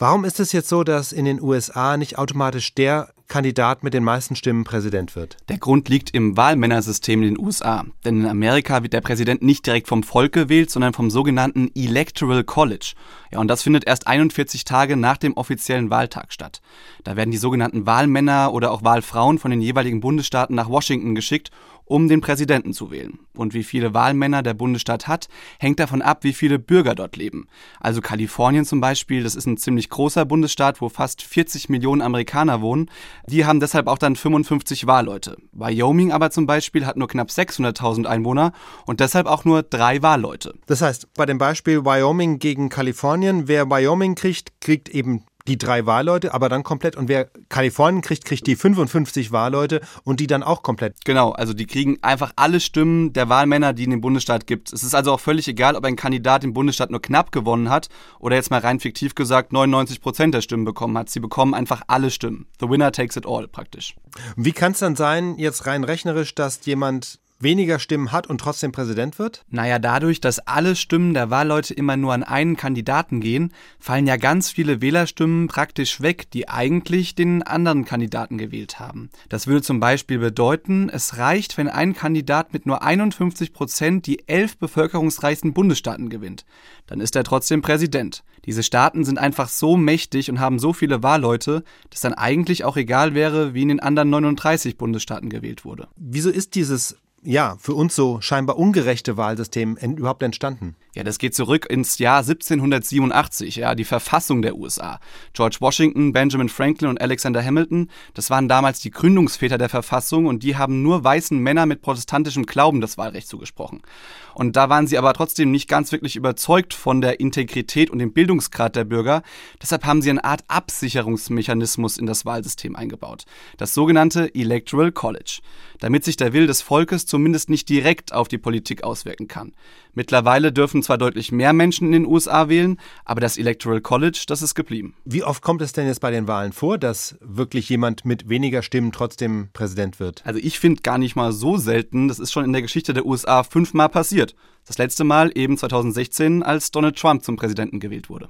Warum ist es jetzt so, dass in den USA nicht automatisch der Kandidat mit den meisten Stimmen Präsident wird? Der Grund liegt im Wahlmännersystem in den USA. Denn in Amerika wird der Präsident nicht direkt vom Volk gewählt, sondern vom sogenannten Electoral College. Ja, und das findet erst 41 Tage nach dem offiziellen Wahltag statt. Da werden die sogenannten Wahlmänner oder auch Wahlfrauen von den jeweiligen Bundesstaaten nach Washington geschickt, um den Präsidenten zu wählen. Und wie viele Wahlmänner der Bundesstaat hat, hängt davon ab, wie viele Bürger dort leben. Also Kalifornien zum Beispiel, das ist ein ziemlich großer Bundesstaat, wo fast 40 Millionen Amerikaner wohnen. Die haben deshalb auch dann 55 Wahlleute. Wyoming aber zum Beispiel hat nur knapp 600.000 Einwohner und deshalb auch nur drei Wahlleute. Das heißt, bei dem Beispiel Wyoming gegen Kalifornien, wer Wyoming kriegt, kriegt eben die drei Wahlleute, aber dann komplett. Und wer Kalifornien kriegt, kriegt die 55 Wahlleute und die dann auch komplett. Genau, also die kriegen einfach alle Stimmen der Wahlmänner, die in dem Bundesstaat gibt. Es ist also auch völlig egal, ob ein Kandidat im Bundesstaat nur knapp gewonnen hat oder jetzt mal rein fiktiv gesagt 99 Prozent der Stimmen bekommen hat. Sie bekommen einfach alle Stimmen. The winner takes it all praktisch. Wie kann es dann sein, jetzt rein rechnerisch, dass jemand weniger Stimmen hat und trotzdem Präsident wird? Naja, dadurch, dass alle Stimmen der Wahlleute immer nur an einen Kandidaten gehen, fallen ja ganz viele Wählerstimmen praktisch weg, die eigentlich den anderen Kandidaten gewählt haben. Das würde zum Beispiel bedeuten, es reicht, wenn ein Kandidat mit nur 51 Prozent die elf bevölkerungsreichsten Bundesstaaten gewinnt. Dann ist er trotzdem Präsident. Diese Staaten sind einfach so mächtig und haben so viele Wahlleute, dass dann eigentlich auch egal wäre, wie in den anderen 39 Bundesstaaten gewählt wurde. Wieso ist dieses ja, für uns so scheinbar ungerechte Wahlsystem überhaupt entstanden? Ja, das geht zurück ins Jahr 1787, ja, die Verfassung der USA. George Washington, Benjamin Franklin und Alexander Hamilton, das waren damals die Gründungsväter der Verfassung und die haben nur weißen Männern mit protestantischem Glauben das Wahlrecht zugesprochen. Und da waren sie aber trotzdem nicht ganz wirklich überzeugt von der Integrität und dem Bildungsgrad der Bürger. Deshalb haben sie eine Art Absicherungsmechanismus in das Wahlsystem eingebaut. Das sogenannte Electoral College. Damit sich der Will des Volkes zumindest nicht direkt auf die Politik auswirken kann. Mittlerweile dürfen zwar deutlich mehr Menschen in den USA wählen, aber das Electoral College, das ist geblieben. Wie oft kommt es denn jetzt bei den Wahlen vor, dass wirklich jemand mit weniger Stimmen trotzdem Präsident wird? Also ich finde gar nicht mal so selten. Das ist schon in der Geschichte der USA fünfmal passiert. Das letzte Mal eben 2016, als Donald Trump zum Präsidenten gewählt wurde.